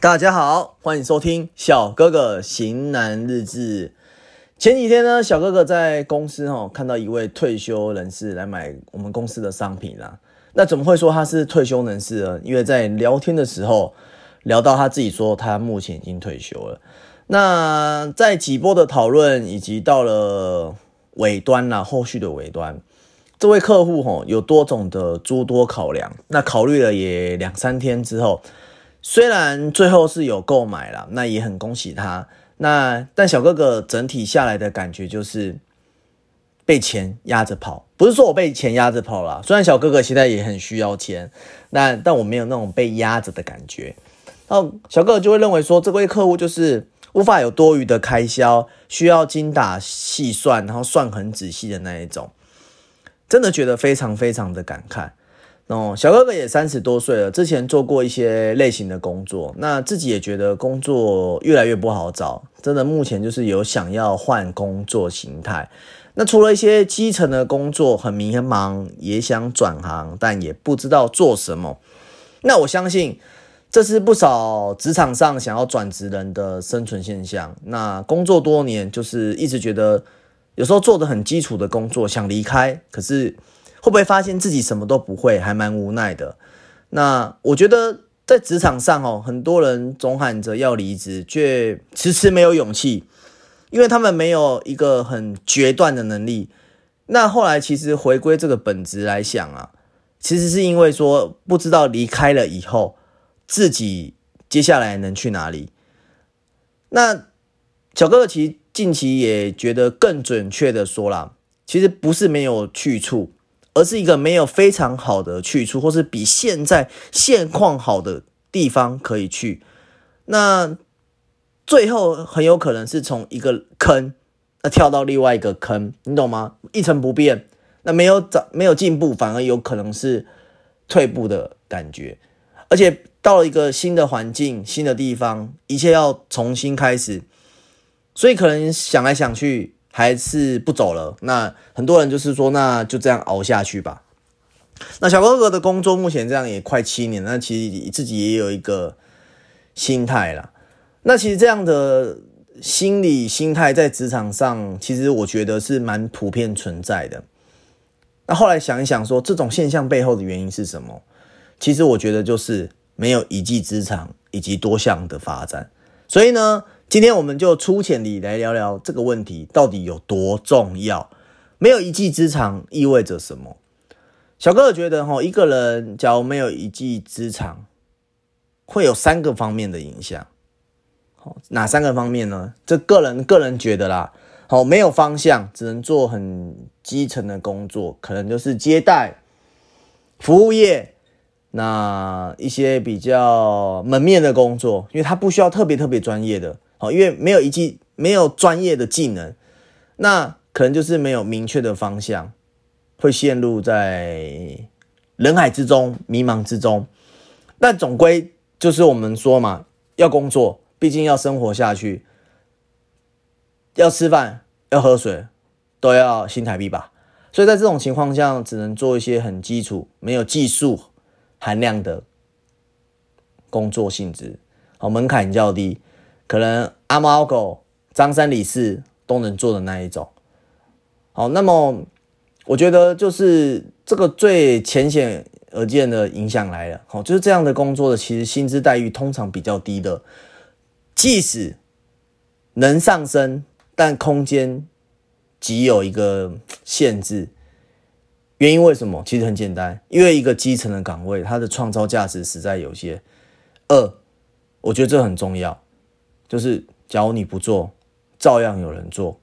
大家好，欢迎收听小哥哥型男日志。前几天呢，小哥哥在公司哦看到一位退休人士来买我们公司的商品啦。那怎么会说他是退休人士呢？因为在聊天的时候聊到他自己说他目前已经退休了。那在几波的讨论以及到了尾端啦，后续的尾端，这位客户吼有多种的诸多考量。那考虑了也两三天之后。虽然最后是有购买了，那也很恭喜他。那但小哥哥整体下来的感觉就是被钱压着跑，不是说我被钱压着跑了。虽然小哥哥现在也很需要钱，那但我没有那种被压着的感觉。然后小哥哥就会认为说，这位客户就是无法有多余的开销，需要精打细算，然后算很仔细的那一种，真的觉得非常非常的感慨。哦，小哥哥也三十多岁了，之前做过一些类型的工作，那自己也觉得工作越来越不好找，真的目前就是有想要换工作形态。那除了一些基层的工作很迷茫，也想转行，但也不知道做什么。那我相信这是不少职场上想要转职人的生存现象。那工作多年，就是一直觉得有时候做的很基础的工作，想离开，可是。会不会发现自己什么都不会，还蛮无奈的？那我觉得在职场上哦，很多人总喊着要离职，却迟迟没有勇气，因为他们没有一个很决断的能力。那后来其实回归这个本质来想啊，其实是因为说不知道离开了以后自己接下来能去哪里。那小哥哥其实近期也觉得更准确的说啦，其实不是没有去处。而是一个没有非常好的去处，或是比现在现况好的地方可以去。那最后很有可能是从一个坑，那跳到另外一个坑，你懂吗？一成不变，那没有长，没有进步，反而有可能是退步的感觉。而且到了一个新的环境、新的地方，一切要重新开始，所以可能想来想去。还是不走了，那很多人就是说，那就这样熬下去吧。那小哥哥的工作目前这样也快七年，那其实自己也有一个心态了。那其实这样的心理心态在职场上，其实我觉得是蛮普遍存在的。那后来想一想，说这种现象背后的原因是什么？其实我觉得就是没有一技之长以及多项的发展。所以呢？今天我们就粗浅地来聊聊这个问题到底有多重要。没有一技之长意味着什么？小哥哥觉得，哈，一个人假如没有一技之长，会有三个方面的影响。好，哪三个方面呢？这个人个人觉得啦，好，没有方向，只能做很基层的工作，可能就是接待、服务业，那一些比较门面的工作，因为他不需要特别特别专业的。哦，因为没有一技，没有专业的技能，那可能就是没有明确的方向，会陷入在人海之中，迷茫之中。但总归就是我们说嘛，要工作，毕竟要生活下去，要吃饭，要喝水，都要新台币吧。所以在这种情况下，只能做一些很基础、没有技术含量的工作性质，好，门槛较低。可能阿猫阿狗、张三李四都能做的那一种。好，那么我觉得就是这个最浅显而见的影响来了。好，就是这样的工作的，其实薪资待遇通常比较低的，即使能上升，但空间极有一个限制。原因为什么？其实很简单，因为一个基层的岗位，它的创造价值实在有些。二，我觉得这很重要。就是，假如你不做，照样有人做，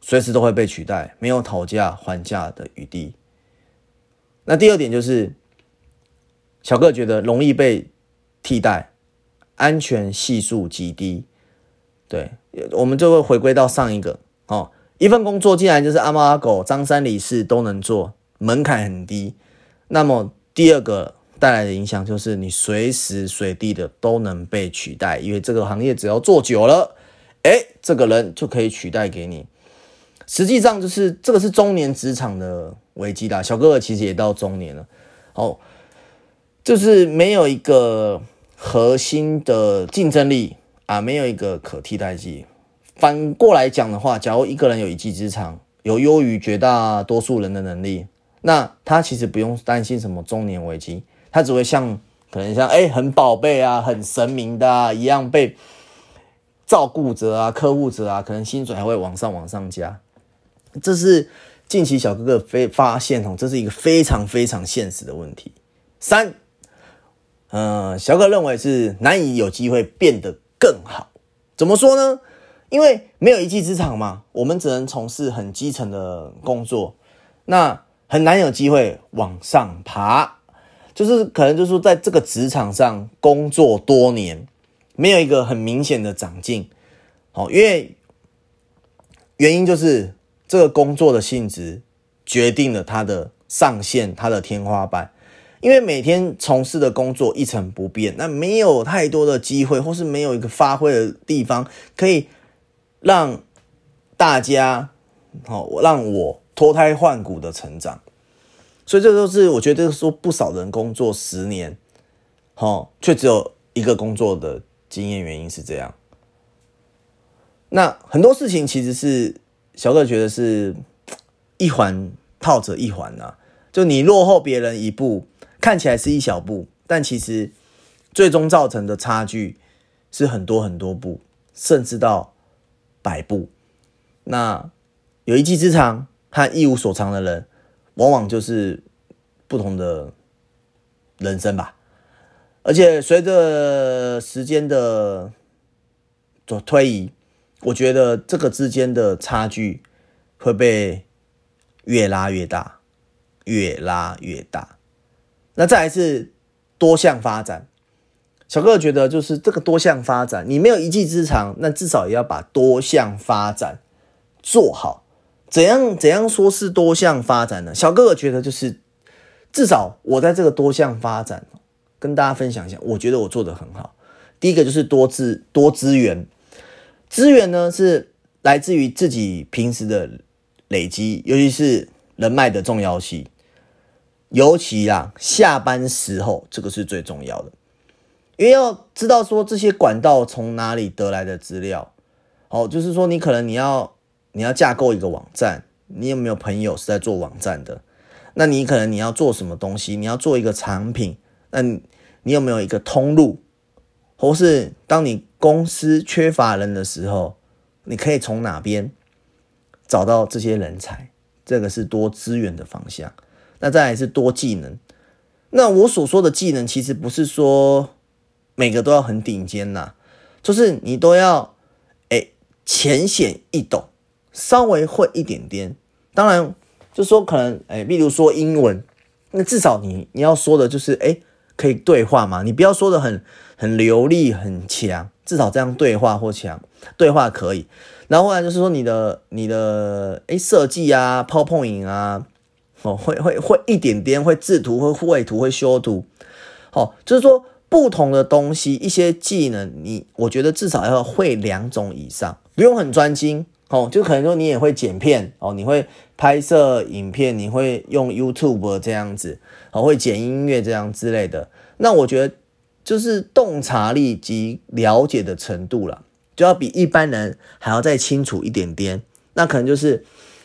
随时都会被取代，没有讨价还价的余地。那第二点就是，小哥觉得容易被替代，安全系数极低。对，我们就会回归到上一个哦，一份工作既然就是阿猫阿狗、张三李四都能做，门槛很低。那么第二个。带来的影响就是，你随时随地的都能被取代，因为这个行业只要做久了，哎，这个人就可以取代给你。实际上就是这个是中年职场的危机啦。小哥哥其实也到中年了，哦，就是没有一个核心的竞争力啊，没有一个可替代剂。反过来讲的话，假如一个人有一技之长，有优于绝大多数人的能力，那他其实不用担心什么中年危机，他只会像可能像哎很宝贝啊、很神明的啊一样被照顾着啊、呵护着啊，可能薪水还会往上往上加。这是近期小哥哥非发现哦，这是一个非常非常现实的问题。三，呃，小哥认为是难以有机会变得更好。怎么说呢？因为没有一技之长嘛，我们只能从事很基层的工作，那很难有机会往上爬。就是可能就是说，在这个职场上工作多年，没有一个很明显的长进。好，因为原因就是。这个工作的性质决定了它的上限，它的天花板。因为每天从事的工作一成不变，那没有太多的机会，或是没有一个发挥的地方，可以让大家好让我脱胎换骨的成长。所以这都是我觉得说不少人工作十年，好却只有一个工作的经验，原因是这样。那很多事情其实是。小哥觉得是一环套着一环呐，就你落后别人一步，看起来是一小步，但其实最终造成的差距是很多很多步，甚至到百步。那有一技之长和一无所长的人，往往就是不同的人生吧。而且随着时间的做推移。我觉得这个之间的差距会被越拉越大，越拉越大。那再来是多项发展，小哥哥觉得就是这个多项发展，你没有一技之长，那至少也要把多项发展做好。怎样怎样说是多项发展呢？小哥哥觉得就是至少我在这个多项发展，跟大家分享一下，我觉得我做的很好。第一个就是多资多资源。资源呢是来自于自己平时的累积，尤其是人脉的重要性。尤其啊，下班时候这个是最重要的，因为要知道说这些管道从哪里得来的资料。哦，就是说你可能你要你要架构一个网站，你有没有朋友是在做网站的？那你可能你要做什么东西？你要做一个产品，那你有没有一个通路？或是当你公司缺乏人的时候，你可以从哪边找到这些人才？这个是多资源的方向。那再来是多技能。那我所说的技能，其实不是说每个都要很顶尖呐，就是你都要哎浅显易懂，稍微会一点点。当然，就说可能哎，例如说英文，那至少你你要说的就是哎。可以对话嘛？你不要说的很很流利很强，至少这样对话或强对话可以。然后后来就是说你的你的诶设计啊、泡泡影啊，哦会会会一点点会制图、会绘图、会修图，哦就是说不同的东西一些技能，你我觉得至少要会两种以上，不用很专精哦，就可能说你也会剪片哦，你会拍摄影片，你会用 YouTube 这样子。哦，会剪音乐这样之类的，那我觉得就是洞察力及了解的程度了，就要比一般人还要再清楚一点点。那可能就是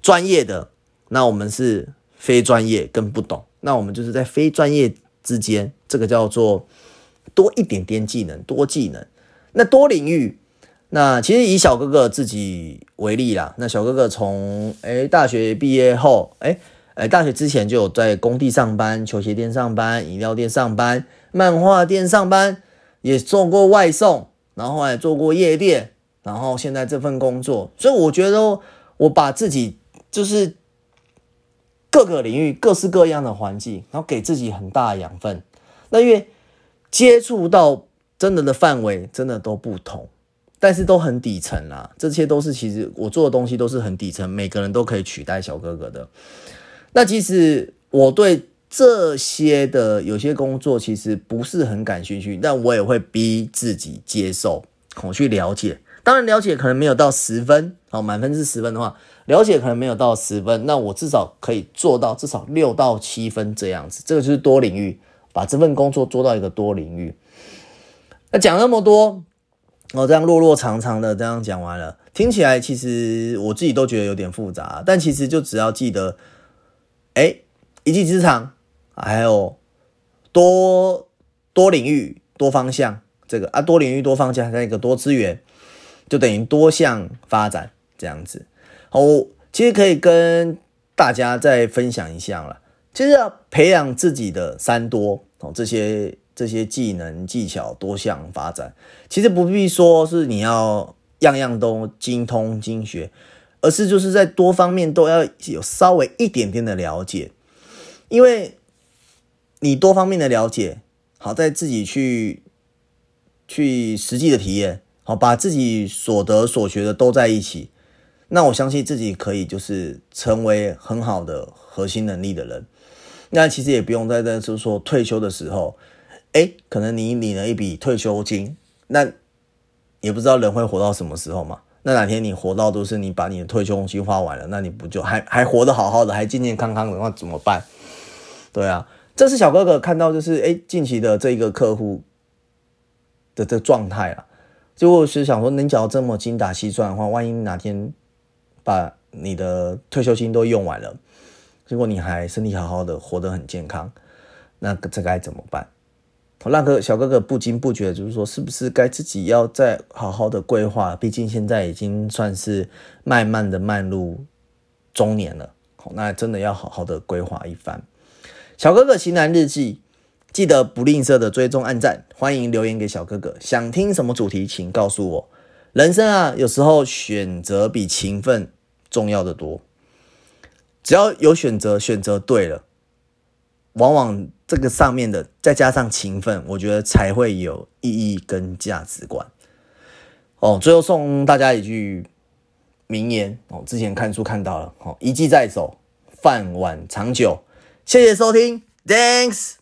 专业的，那我们是非专业更不懂，那我们就是在非专业之间，这个叫做多一点点技能，多技能。那多领域，那其实以小哥哥自己为例啦，那小哥哥从诶大学毕业后，诶。哎，大学之前就有在工地上班、球鞋店上班、饮料店上班、漫画店上班，也做过外送，然后还做过夜店，然后现在这份工作，所以我觉得我把自己就是各个领域各式各样的环境，然后给自己很大的养分。那因为接触到真的的范围真的都不同，但是都很底层啦，这些都是其实我做的东西都是很底层，每个人都可以取代小哥哥的。那其实我对这些的有些工作其实不是很感兴趣，但我也会逼自己接受，我去了解。当然了解可能没有到十分，哦，满分是十分的话，了解可能没有到十分，那我至少可以做到至少六到七分这样子。这个就是多领域，把这份工作做到一个多领域。那讲那么多，我这样落落长长的这样讲完了，听起来其实我自己都觉得有点复杂，但其实就只要记得，哎，一技之长，还有多多领域、多方向，这个啊，多领域、多方向，再一个多资源，就等于多项发展这样子。好，其实可以跟大家再分享一下了，就是要培养自己的三多哦，这些。这些技能技巧多项发展，其实不必说是你要样样都精通精学，而是就是在多方面都要有稍微一点点的了解，因为你多方面的了解，好在自己去去实际的体验，好把自己所得所学的都在一起，那我相信自己可以就是成为很好的核心能力的人。那其实也不用在在就是说退休的时候。哎，可能你领了一笔退休金，那也不知道人会活到什么时候嘛？那哪天你活到都是你把你的退休金花完了，那你不就还还活得好好的，还健健康康的，那怎么办？对啊，这是小哥哥看到就是哎近期的这一个客户的这状态啊，就是想说，你只要这么精打细算的话，万一哪天把你的退休金都用完了，结果你还身体好好的，活得很健康，那这该怎么办？让哥小哥哥不经不觉，就是说，是不是该自己要再好好的规划？毕竟现在已经算是慢慢的迈入中年了，好那真的要好好的规划一番。小哥哥型男日记，记得不吝啬的追踪按赞，欢迎留言给小哥哥。想听什么主题，请告诉我。人生啊，有时候选择比勤奋重要的多。只要有选择，选择对了。往往这个上面的再加上勤奋，我觉得才会有意义跟价值观。哦，最后送大家一句名言哦，之前看书看到了哦，一技在手，饭碗长久。谢谢收听，Thanks。